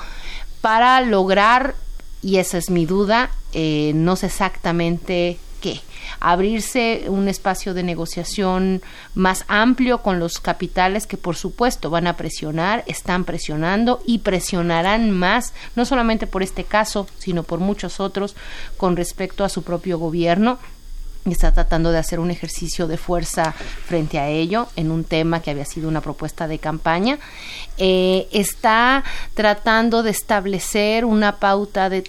para lograr, y esa es mi duda, eh, no sé exactamente qué, abrirse un espacio de negociación más amplio con los capitales que por supuesto van a presionar, están presionando y presionarán más, no solamente por este caso, sino por muchos otros con respecto a su propio gobierno está tratando de hacer un ejercicio de fuerza frente a ello en un tema que había sido una propuesta de campaña. Eh, está tratando de establecer una pauta de...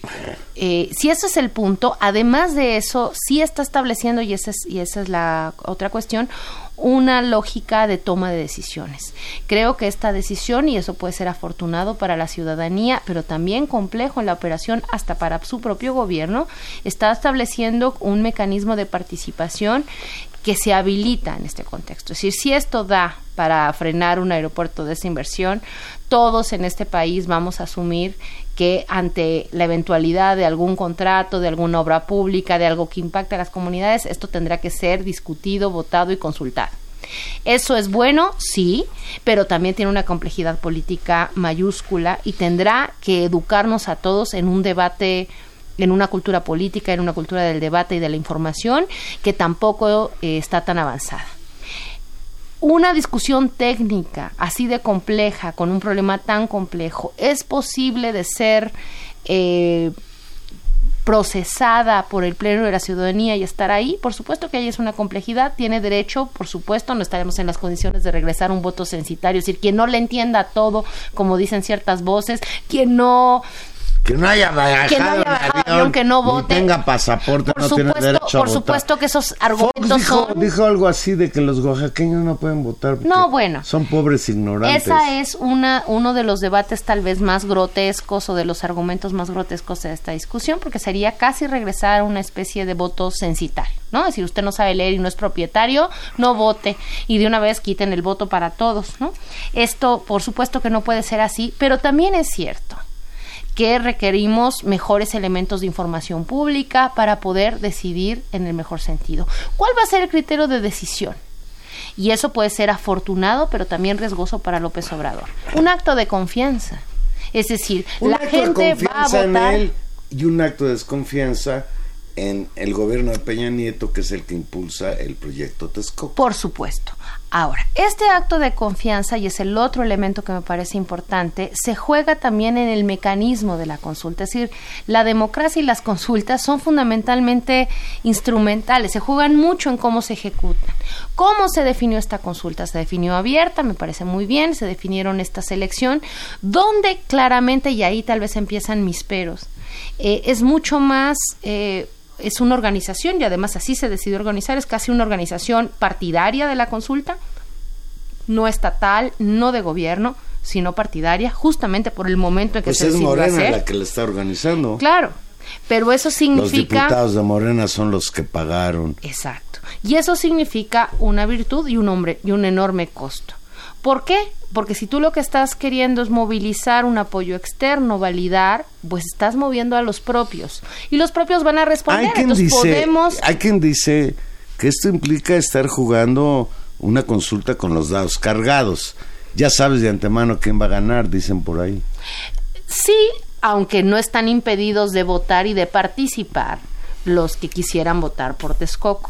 Eh, si ese es el punto, además de eso, sí está estableciendo, y esa es, y esa es la otra cuestión, una lógica de toma de decisiones. Creo que esta decisión, y eso puede ser afortunado para la ciudadanía, pero también complejo en la operación hasta para su propio gobierno, está estableciendo un mecanismo de participación que se habilita en este contexto. Es decir, si esto da para frenar un aeropuerto de esa inversión, todos en este país vamos a asumir que ante la eventualidad de algún contrato, de alguna obra pública, de algo que impacte a las comunidades, esto tendrá que ser discutido, votado y consultado. Eso es bueno, sí, pero también tiene una complejidad política mayúscula y tendrá que educarnos a todos en un debate en una cultura política, en una cultura del debate y de la información que tampoco eh, está tan avanzada. Una discusión técnica así de compleja, con un problema tan complejo, es posible de ser eh, procesada por el Pleno de la Ciudadanía y estar ahí, por supuesto que ahí es una complejidad, tiene derecho, por supuesto, no estaremos en las condiciones de regresar un voto censitario, es decir, quien no le entienda todo, como dicen ciertas voces, quien no que no haya viajado, que no haya en bajado avión, avión, que no ni vote. tenga pasaporte, por no tiene supuesto, derecho a por votar. supuesto que esos Fox argumentos dijo, son dijo algo así de que los oaxaqueños no pueden votar. No, bueno. Son pobres ignorantes. Esa es una, uno de los debates tal vez más grotescos o de los argumentos más grotescos de esta discusión, porque sería casi regresar a una especie de voto censitario, ¿no? Es decir, usted no sabe leer y no es propietario, no vote y de una vez quiten el voto para todos, ¿no? Esto, por supuesto que no puede ser así, pero también es cierto que requerimos mejores elementos de información pública para poder decidir en el mejor sentido. ¿Cuál va a ser el criterio de decisión? Y eso puede ser afortunado, pero también riesgoso para López Obrador. Un acto de confianza. Es decir, Un la acto de gente va a confianza en votar. él y un acto de desconfianza en el gobierno de Peña Nieto, que es el que impulsa el proyecto Texcoco. Por supuesto. Ahora, este acto de confianza, y es el otro elemento que me parece importante, se juega también en el mecanismo de la consulta. Es decir, la democracia y las consultas son fundamentalmente instrumentales, se juegan mucho en cómo se ejecutan. ¿Cómo se definió esta consulta? Se definió abierta, me parece muy bien, se definieron esta selección, donde claramente, y ahí tal vez empiezan mis peros, eh, es mucho más... eh, es una organización y además así se decidió organizar, es casi una organización partidaria de la consulta, no estatal, no de gobierno, sino partidaria, justamente por el momento en que Pues se es decidió Morena hacer. la que la está organizando. Claro, pero eso Los significa... diputados de Morena son los que pagaron. Exacto. Y eso significa una virtud y un hombre y un enorme costo. ¿Por qué? Porque si tú lo que estás queriendo es movilizar un apoyo externo, validar, pues estás moviendo a los propios. Y los propios van a responder. Hay quien Entonces dice, podemos hay quien dice que esto implica estar jugando una consulta con los dados cargados. Ya sabes de antemano quién va a ganar, dicen por ahí. Sí, aunque no están impedidos de votar y de participar los que quisieran votar por Texcoco.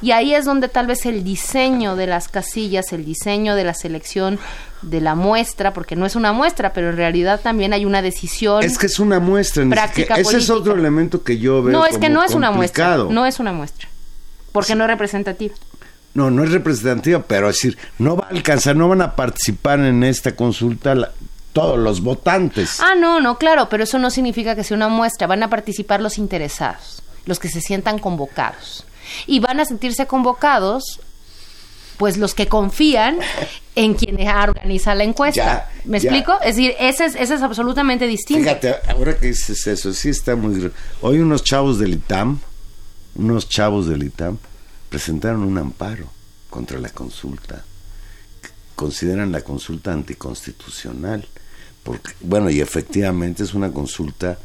Y ahí es donde tal vez el diseño de las casillas, el diseño de la selección de la muestra, porque no es una muestra, pero en realidad también hay una decisión. Es que es una muestra. Práctica ese es otro elemento que yo veo. no, es que no es una muestra. No es una muestra. Porque no es representativa. No, no es representativa, pero es decir, no va a alcanzar, no van a participar en esta consulta la- todos los votantes. Ah, no, no, claro, pero eso no significa que sea una muestra. Van a participar los interesados, los que se sientan convocados. Y van a sentirse convocados, pues los que confían en quien organiza la encuesta. Ya, ¿Me ya. explico? Es decir, ese es, ese es absolutamente distinto. Fíjate, ahora que dices eso, sí está muy... Hoy unos chavos del ITAM, unos chavos del ITAM, presentaron un amparo contra la consulta. Consideran la consulta anticonstitucional. Porque, bueno, y efectivamente es una consulta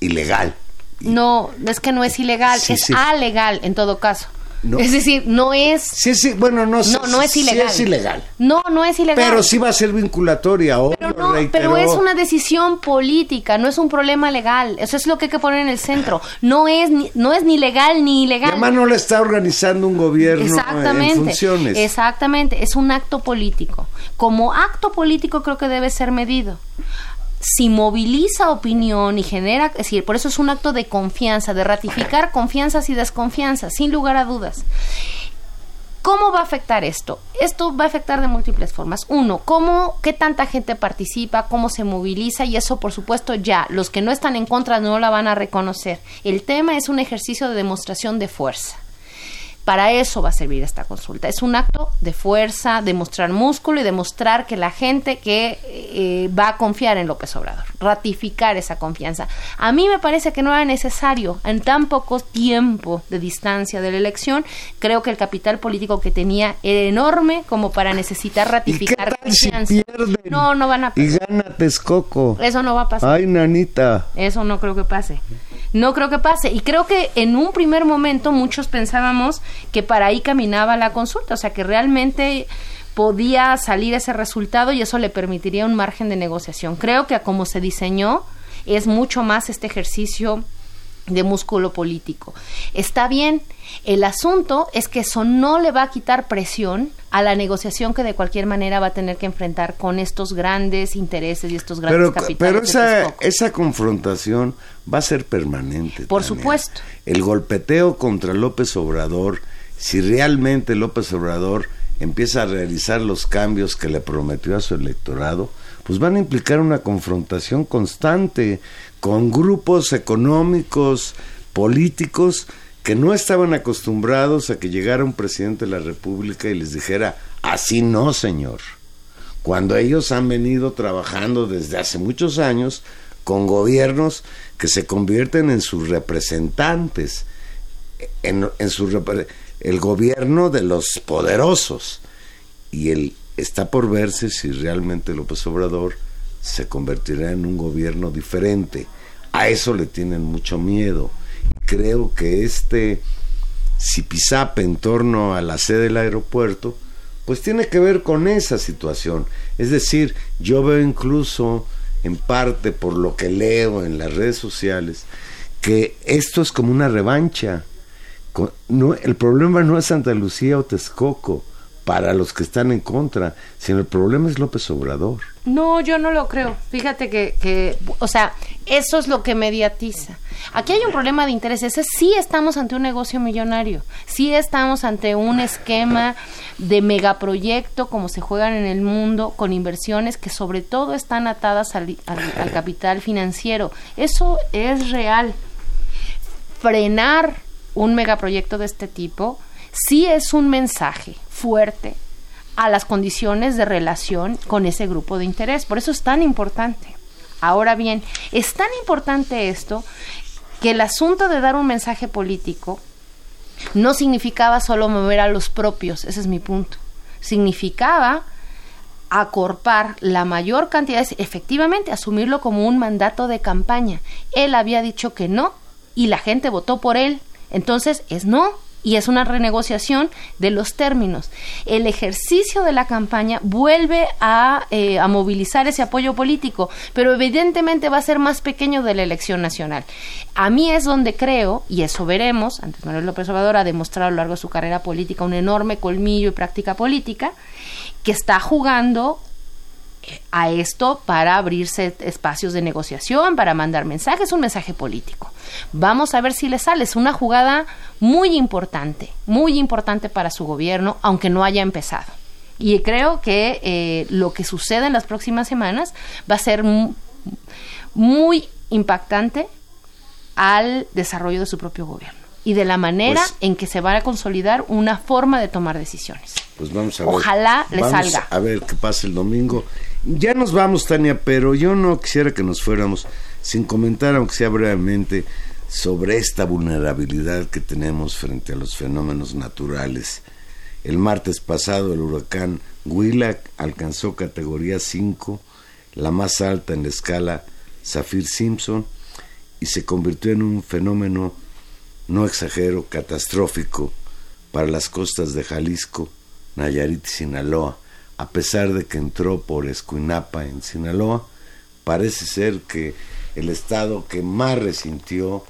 ilegal. No, es que no es ilegal, Sí, es sí. alegal en todo caso. No. Es decir, no es... Sí, sí, bueno, no, No, no es sí ilegal. es ilegal. No, no es ilegal. Pero sí va a ser vinculatoria. Pero, no, reiteró. pero es una decisión política, no es un problema legal. Eso es lo que hay que poner en el centro. No es ni, no es ni legal ni ilegal. además no la está organizando un gobierno en Exactamente. funciones. Exactamente, es un acto político. Como acto político creo que debe ser medido. Si moviliza opinión y genera, es decir, por eso es un acto de confianza, de ratificar confianzas y desconfianzas, sin lugar a dudas. ¿Cómo va a afectar esto? Esto va a afectar de múltiples formas. Uno, cómo, qué tanta gente participa, cómo se moviliza y eso, por supuesto, ya los que no están en contra no la van a reconocer. El tema es un ejercicio de demostración de fuerza. Para eso va a servir esta consulta. Es un acto de fuerza, de mostrar músculo y demostrar que la gente que eh, va a confiar en López Obrador, ratificar esa confianza. A mí me parece que no era necesario en tan poco tiempo de distancia de la elección. Creo que el capital político que tenía era enorme como para necesitar ¿Y qué ratificar tal si confianza. no, no van a Y pasar. gana Texcoco. Eso no va a pasar. Ay, nanita. Eso no creo que pase. No creo que pase. Y creo que en un primer momento muchos pensábamos que para ahí caminaba la consulta, o sea, que realmente podía salir ese resultado y eso le permitiría un margen de negociación. Creo que a como se diseñó es mucho más este ejercicio de músculo político. Está bien, el asunto es que eso no le va a quitar presión a la negociación que de cualquier manera va a tener que enfrentar con estos grandes intereses y estos grandes Pero, capitales. pero esa, esa confrontación va a ser permanente. Por Tania. supuesto. El golpeteo contra López Obrador, si realmente López Obrador empieza a realizar los cambios que le prometió a su electorado, pues van a implicar una confrontación constante con grupos económicos, políticos, que no estaban acostumbrados a que llegara un presidente de la República y les dijera, así no, señor. Cuando ellos han venido trabajando desde hace muchos años con gobiernos que se convierten en sus representantes, en, el gobierno de los poderosos. Y está por verse si realmente López Obrador se convertirá en un gobierno diferente. A eso le tienen mucho miedo. Creo que este zipizape en torno a la sede del aeropuerto, pues tiene que ver con esa situación. Es decir, yo veo incluso en parte por lo que leo en las redes sociales, que esto es como una revancha. No, el problema no es Santa Lucía o Texcoco para los que están en contra, sino el problema es López Obrador. No, yo no lo creo. Fíjate que, que o sea, eso es lo que mediatiza. Aquí hay un problema de intereses. Sí estamos ante un negocio millonario. Sí estamos ante un esquema de megaproyecto como se juegan en el mundo con inversiones que sobre todo están atadas al, al capital financiero. Eso es real. Frenar un megaproyecto de este tipo sí es un mensaje fuerte a las condiciones de relación con ese grupo de interés. Por eso es tan importante. Ahora bien, es tan importante esto que el asunto de dar un mensaje político no significaba solo mover a los propios, ese es mi punto. Significaba acorpar la mayor cantidad, efectivamente, asumirlo como un mandato de campaña. Él había dicho que no y la gente votó por él. Entonces es no, y es una renegociación de los términos. El ejercicio de la campaña vuelve a, eh, a, movilizar ese apoyo político, pero evidentemente va a ser más pequeño de la elección nacional. A mí es donde creo, y eso veremos, antes Manuel López Obrador ha demostrado a lo largo de su carrera política un enorme colmillo y práctica política, que está jugando a esto para abrirse espacios de negociación, para mandar mensajes, un mensaje político. Vamos a ver si le sale. Es una jugada muy importante, muy importante para su gobierno, aunque no haya empezado. Y creo que eh, lo que suceda en las próximas semanas va a ser muy impactante al desarrollo de su propio gobierno y de la manera pues en que se va a consolidar una forma de tomar decisiones. Pues vamos a ver. Ojalá le salga. A ver qué pasa el domingo. Ya nos vamos, Tania, pero yo no quisiera que nos fuéramos sin comentar, aunque sea brevemente, sobre esta vulnerabilidad que tenemos frente a los fenómenos naturales. El martes pasado el huracán Huila alcanzó categoría 5, la más alta en la escala Zafir Simpson, y se convirtió en un fenómeno, no exagero, catastrófico para las costas de Jalisco, Nayarit y Sinaloa a pesar de que entró por Escuinapa en Sinaloa, parece ser que el estado que más resintió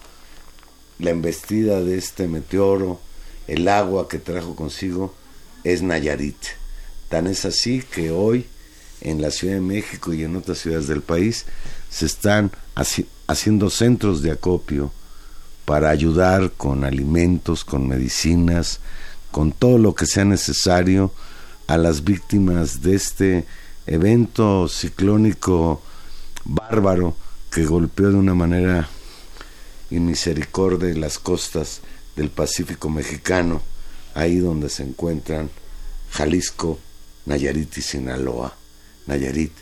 la embestida de este meteoro, el agua que trajo consigo, es Nayarit. Tan es así que hoy en la Ciudad de México y en otras ciudades del país se están haciendo centros de acopio para ayudar con alimentos, con medicinas, con todo lo que sea necesario a las víctimas de este evento ciclónico bárbaro que golpeó de una manera inmisericordia las costas del Pacífico mexicano, ahí donde se encuentran Jalisco, Nayarit y Sinaloa. Nayarit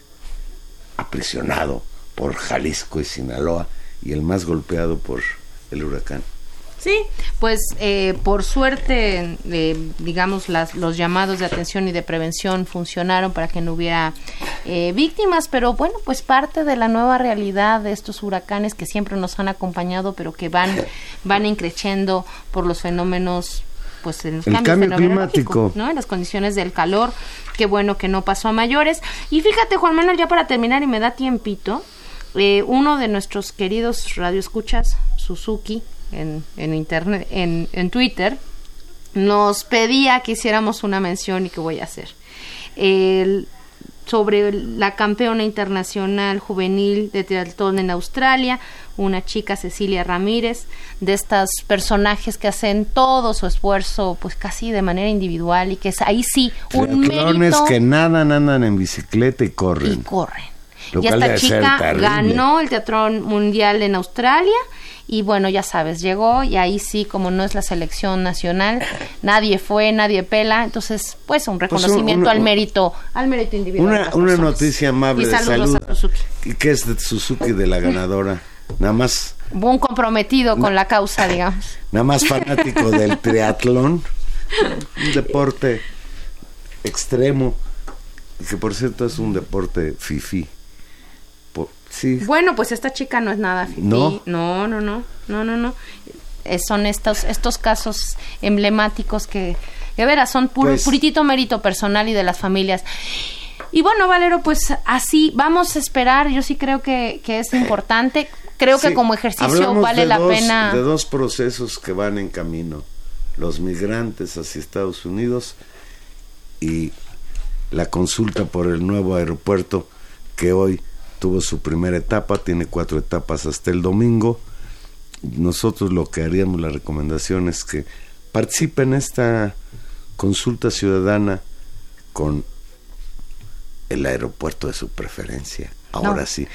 aprisionado por Jalisco y Sinaloa y el más golpeado por el huracán. Sí, pues eh, por suerte, eh, digamos, las, los llamados de atención y de prevención funcionaron para que no hubiera eh, víctimas, pero bueno, pues parte de la nueva realidad de estos huracanes que siempre nos han acompañado, pero que van, van increciendo por los fenómenos pues el cambio climático, ¿no? En las condiciones del calor, qué bueno que no pasó a mayores. Y fíjate, Juan Manuel, ya para terminar y me da tiempito, uno de nuestros queridos radioescuchas, Suzuki, en, en internet, en, en Twitter, nos pedía que hiciéramos una mención y que voy a hacer. El, sobre la campeona internacional juvenil de triatlón en Australia, una chica Cecilia Ramírez, de estos personajes que hacen todo su esfuerzo, pues casi de manera individual y que es ahí sí un mérito. que nadan, andan en bicicleta y corren. Y corren Lo y esta chica ganó el Teatro Mundial en Australia y bueno, ya sabes, llegó y ahí sí, como no es la selección nacional, nadie fue, nadie pela, entonces pues un reconocimiento una- al mérito, al mérito individual. Una, noticia amable y de salud. a Suzuki. ¿Y qué es de Suzuki de la ganadora? Nada más, Un comprometido con la causa, digamos. nada más fanático del triatlón, un deporte extremo, que por cierto es un deporte fifi. Sí, Bueno, pues esta chica no es nada fifí. ¿No? no, no, no, no, no, no. Eh, son estos, estos casos emblemáticos que, de veras, son puro, Pues- puritito mérito personal y de las familias. Y bueno, Valero, pues así vamos a esperar. Yo sí creo que, que es importante. Creo que como ejercicio vale la dos- pena. De dos procesos que van en camino: los migrantes hacia Estados Unidos y la consulta por el nuevo aeropuerto que hoy tuvo su primera etapa, tiene cuatro etapas hasta el domingo. Nosotros lo que haríamos, la recomendación es que participen en esta consulta ciudadana con el aeropuerto de su preferencia. Ahora No. sí,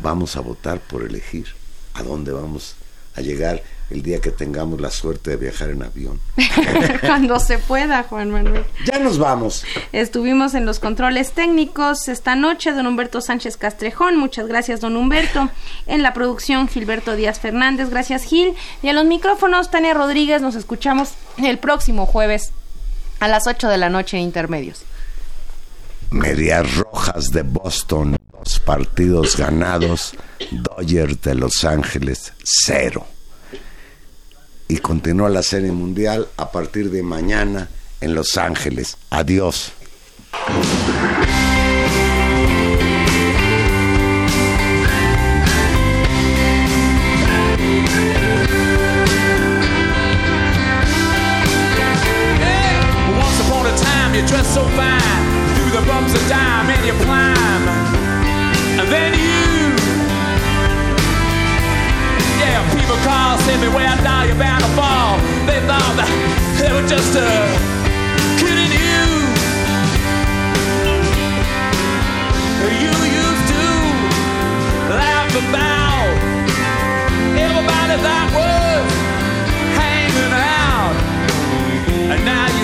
vamos a votar por elegir a dónde vamos a llegar el día que tengamos la suerte de viajar en avión. Cuando se pueda, Juan Manuel. Ya nos vamos. Estuvimos en los controles técnicos esta noche, don Humberto Sánchez Castrejón, muchas gracias don Humberto. En la producción, Gilberto Díaz Fernández, gracias Gil. Y a los micrófonos, Tania Rodríguez, nos escuchamos el próximo jueves a las 8 de la noche en Intermedios. Medias Rojas de Boston, dos partidos ganados. Dodgers de Los Ángeles, cero. Y continúa la Serie Mundial a partir de mañana en Los Ángeles. Adiós. see me where I die, you're bound to fall. They thought that they were just a kidding you. You used to laugh about everybody that was hanging out, and now.